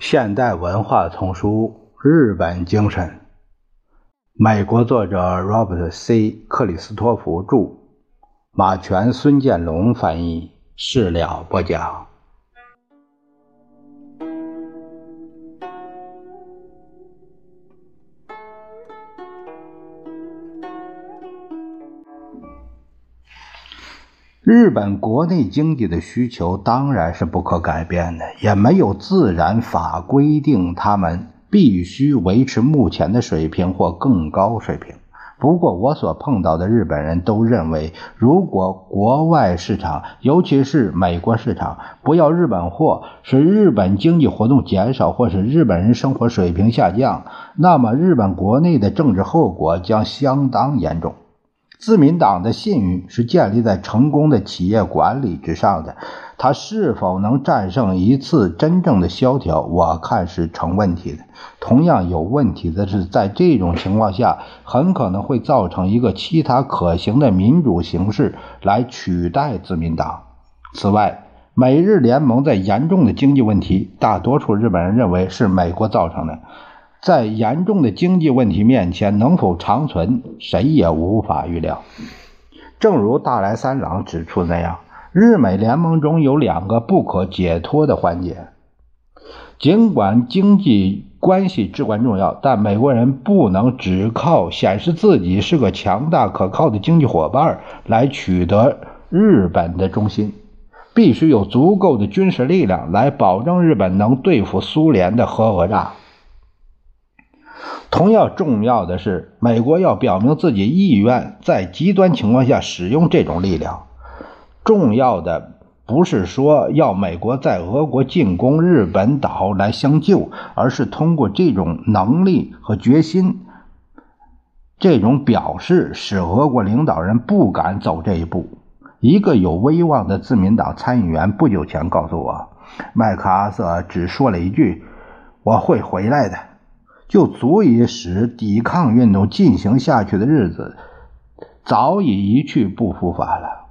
现代文化丛书《日本精神》，美国作者 Robert C. 克里斯托弗著，马全、孙建龙翻译，事了不讲。日本国内经济的需求当然是不可改变的，也没有自然法规定他们必须维持目前的水平或更高水平。不过，我所碰到的日本人都认为，如果国外市场，尤其是美国市场，不要日本货，使日本经济活动减少，或使日本人生活水平下降，那么日本国内的政治后果将相当严重。自民党的信誉是建立在成功的企业管理之上的，它是否能战胜一次真正的萧条，我看是成问题的。同样有问题的是，在这种情况下，很可能会造成一个其他可行的民主形式来取代自民党。此外，美日联盟在严重的经济问题，大多数日本人认为是美国造成的。在严重的经济问题面前，能否长存，谁也无法预料。正如大来三郎指出那样，日美联盟中有两个不可解脱的环节。尽管经济关系至关重要，但美国人不能只靠显示自己是个强大可靠的经济伙伴来取得日本的忠心，必须有足够的军事力量来保证日本能对付苏联的核讹诈。同样重要的是，美国要表明自己意愿在极端情况下使用这种力量。重要的不是说要美国在俄国进攻日本岛来相救，而是通过这种能力和决心，这种表示使俄国领导人不敢走这一步。一个有威望的自民党参议员不久前告诉我，麦克阿瑟只说了一句：“我会回来的。”就足以使抵抗运动进行下去的日子早已一去不复返了。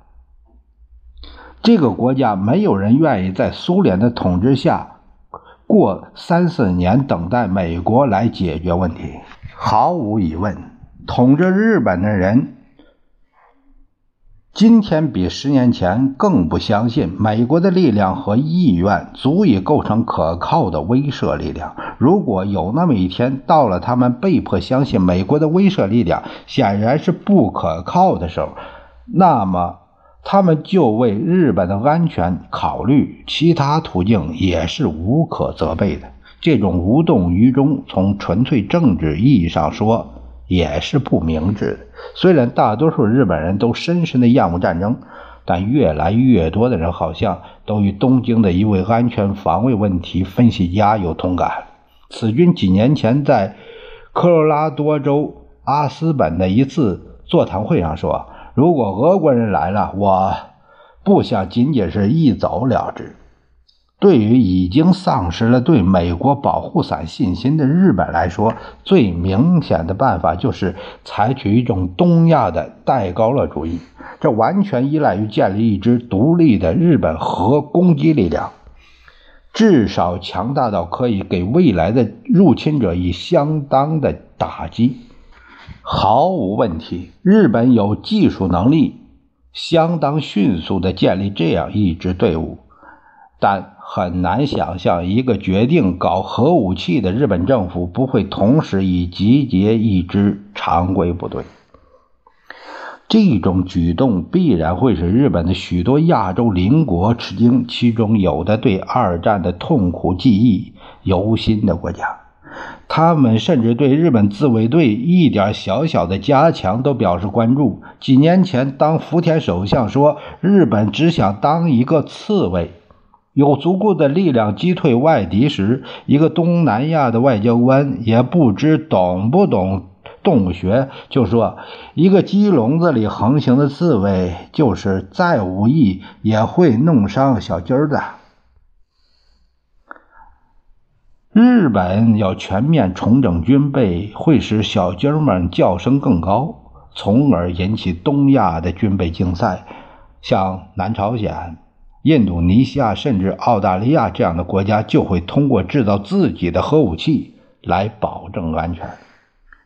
这个国家没有人愿意在苏联的统治下过三四年，等待美国来解决问题。毫无疑问，统治日本的人。今天比十年前更不相信美国的力量和意愿足以构成可靠的威慑力量。如果有那么一天到了，他们被迫相信美国的威慑力量显然是不可靠的时候，那么他们就为日本的安全考虑，其他途径也是无可责备的。这种无动于衷，从纯粹政治意义上说。也是不明智的。虽然大多数日本人都深深的厌恶战争，但越来越多的人好像都与东京的一位安全防卫问题分析家有同感。此君几年前在科罗拉多州阿斯本的一次座谈会上说：“如果俄国人来了，我不想仅仅是一走了之。”对于已经丧失了对美国保护伞信心的日本来说，最明显的办法就是采取一种东亚的戴高乐主义。这完全依赖于建立一支独立的日本核攻击力量，至少强大到可以给未来的入侵者以相当的打击。毫无问题，日本有技术能力，相当迅速地建立这样一支队伍，但。很难想象，一个决定搞核武器的日本政府不会同时已集结一支常规部队。这种举动必然会使日本的许多亚洲邻国吃惊，其中有的对二战的痛苦记忆犹新的国家，他们甚至对日本自卫队一点小小的加强都表示关注。几年前，当福田首相说日本只想当一个刺猬。有足够的力量击退外敌时，一个东南亚的外交官也不知懂不懂动物学，就说一个鸡笼子里横行的刺猬，就是再无意也会弄伤小鸡儿的。日本要全面重整军备，会使小鸡儿们叫声更高，从而引起东亚的军备竞赛，像南朝鲜。印度尼西亚甚至澳大利亚这样的国家就会通过制造自己的核武器来保证安全。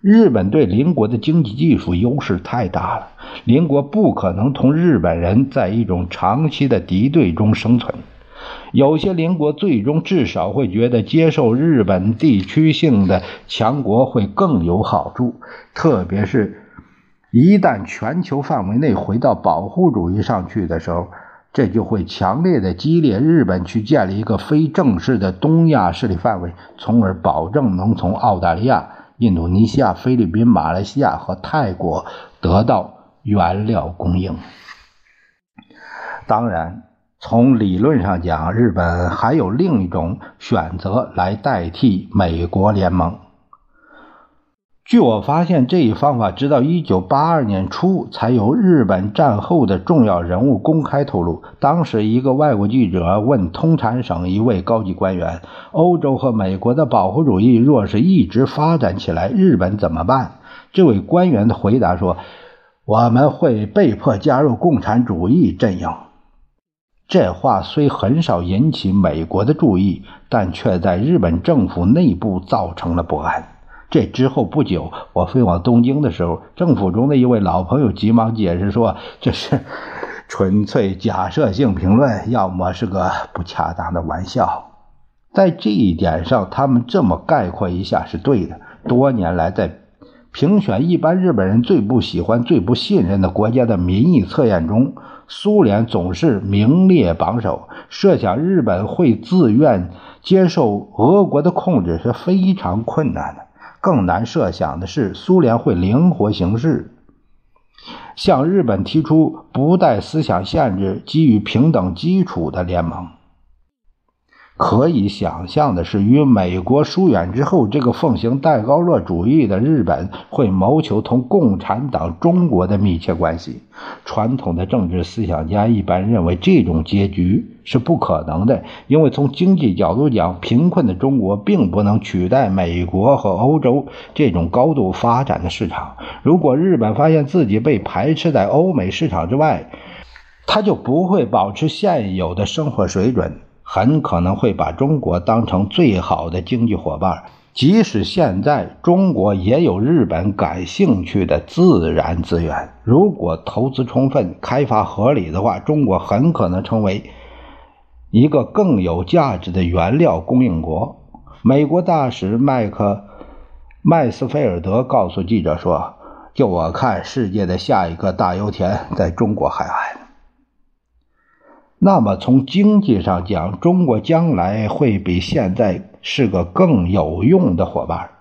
日本对邻国的经济技术优势太大了，邻国不可能同日本人在一种长期的敌对中生存。有些邻国最终至少会觉得接受日本地区性的强国会更有好处，特别是一旦全球范围内回到保护主义上去的时候，这就会强烈的激励日本去建立一个非正式的东亚势力范围，从而保证能从澳大利亚。印度尼西亚、菲律宾、马来西亚和泰国得到原料供应。当然，从理论上讲，日本还有另一种选择来代替美国联盟。据我发现，这一方法直到一九八二年初才由日本战后的重要人物公开透露。当时，一个外国记者问通产省一位高级官员：“欧洲和美国的保护主义若是一直发展起来，日本怎么办？”这位官员的回答说：“我们会被迫加入共产主义阵营。”这话虽很少引起美国的注意，但却在日本政府内部造成了不安。这之后不久，我飞往东京的时候，政府中的一位老朋友急忙解释说：“ 这是纯粹假设性评论，要么是个不恰当的玩笑。”在这一点上，他们这么概括一下是对的。多年来，在评选一般日本人最不喜欢、最不信任的国家的民意测验中，苏联总是名列榜首。设想日本会自愿接受俄国的控制是非常困难的。更难设想的是，苏联会灵活行事，向日本提出不带思想限制、基于平等基础的联盟。可以想象的是，与美国疏远之后，这个奉行戴高乐主义的日本会谋求同共产党中国的密切关系。传统的政治思想家一般认为，这种结局是不可能的，因为从经济角度讲，贫困的中国并不能取代美国和欧洲这种高度发展的市场。如果日本发现自己被排斥在欧美市场之外，他就不会保持现有的生活水准。很可能会把中国当成最好的经济伙伴，即使现在中国也有日本感兴趣的自然资源。如果投资充分、开发合理的话，中国很可能成为一个更有价值的原料供应国。美国大使麦克麦斯菲尔德告诉记者说：“就我看，世界的下一个大油田在中国海岸。”那么，从经济上讲，中国将来会比现在是个更有用的伙伴。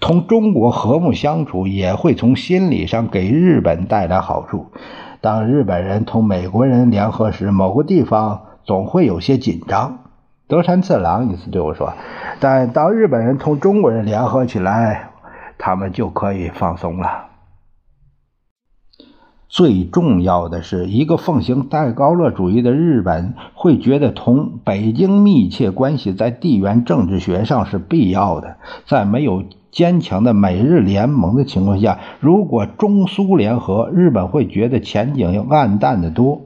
同中国和睦相处，也会从心理上给日本带来好处。当日本人同美国人联合时，某个地方总会有些紧张。德山次郎一次对我说：“但当日本人同中国人联合起来，他们就可以放松了。”最重要的是，一个奉行戴高乐主义的日本会觉得同北京密切关系在地缘政治学上是必要的。在没有坚强的美日联盟的情况下，如果中苏联合，日本会觉得前景要暗淡的多。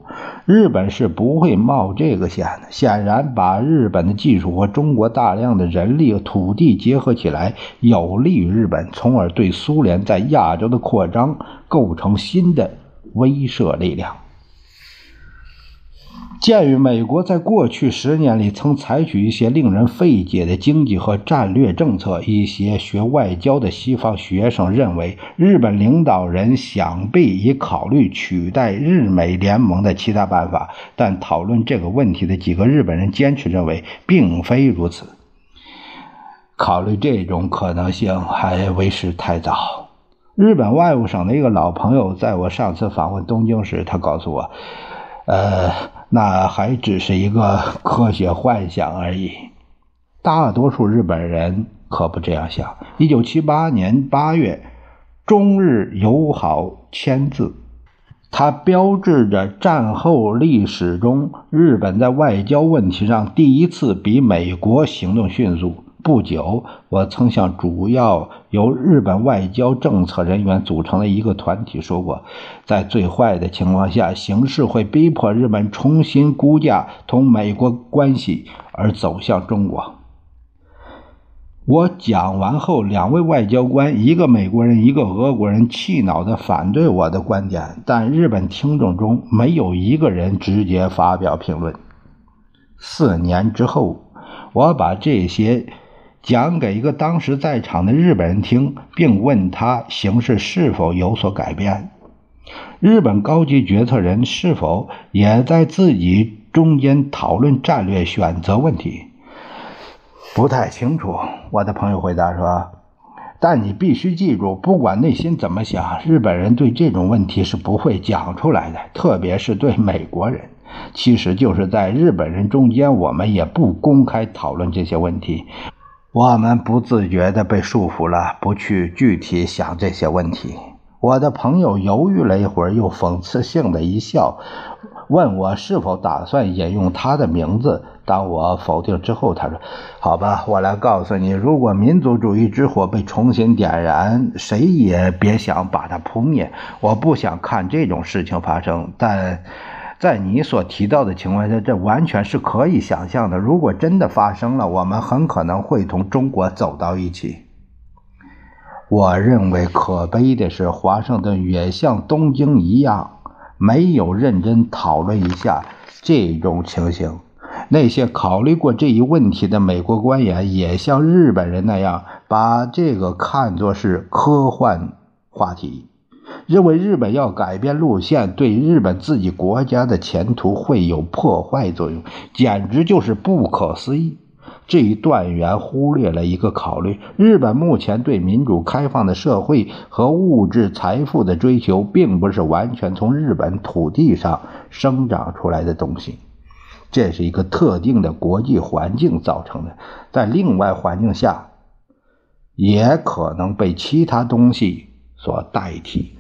日本是不会冒这个险的。显然，把日本的技术和中国大量的人力和土地结合起来，有利于日本，从而对苏联在亚洲的扩张构成新的。威慑力量。鉴于美国在过去十年里曾采取一些令人费解的经济和战略政策，一些学外交的西方学生认为，日本领导人想必已考虑取代日美联盟的其他办法。但讨论这个问题的几个日本人坚持认为，并非如此。考虑这种可能性还为时太早。日本外务省的一个老朋友，在我上次访问东京时，他告诉我，呃，那还只是一个科学幻想而已。大多数日本人可不这样想。一九七八年八月，中日友好签字，它标志着战后历史中日本在外交问题上第一次比美国行动迅速。不久，我曾向主要由日本外交政策人员组成的一个团体说过，在最坏的情况下，形势会逼迫日本重新估价同美国关系，而走向中国。我讲完后，两位外交官，一个美国人，一个俄国人，气恼地反对我的观点，但日本听众中没有一个人直接发表评论。四年之后。我把这些讲给一个当时在场的日本人听，并问他形势是否有所改变。日本高级决策人是否也在自己中间讨论战略选择问题？不太清楚。我的朋友回答说：“但你必须记住，不管内心怎么想，日本人对这种问题是不会讲出来的，特别是对美国人。”其实就是在日本人中间，我们也不公开讨论这些问题，我们不自觉地被束缚了，不去具体想这些问题。我的朋友犹豫了一会儿，又讽刺性的一笑，问我是否打算引用他的名字。当我否定之后，他说：“好吧，我来告诉你，如果民族主义之火被重新点燃，谁也别想把它扑灭。我不想看这种事情发生，但……”在你所提到的情况下，这完全是可以想象的。如果真的发生了，我们很可能会同中国走到一起。我认为可悲的是，华盛顿也像东京一样，没有认真讨论一下这种情形。那些考虑过这一问题的美国官员，也像日本人那样，把这个看作是科幻话题。认为日本要改变路线，对日本自己国家的前途会有破坏作用，简直就是不可思议。这一断言忽略了一个考虑：日本目前对民主开放的社会和物质财富的追求，并不是完全从日本土地上生长出来的东西，这是一个特定的国际环境造成的，在另外环境下，也可能被其他东西所代替。